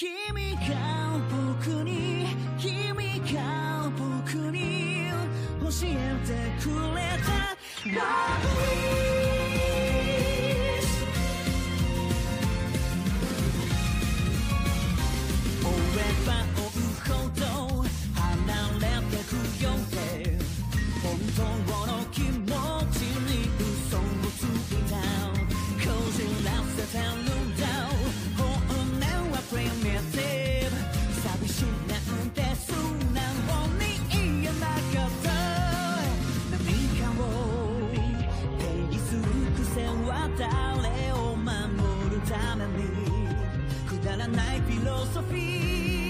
君が僕に君が僕に教えてくれた。らない philosophy.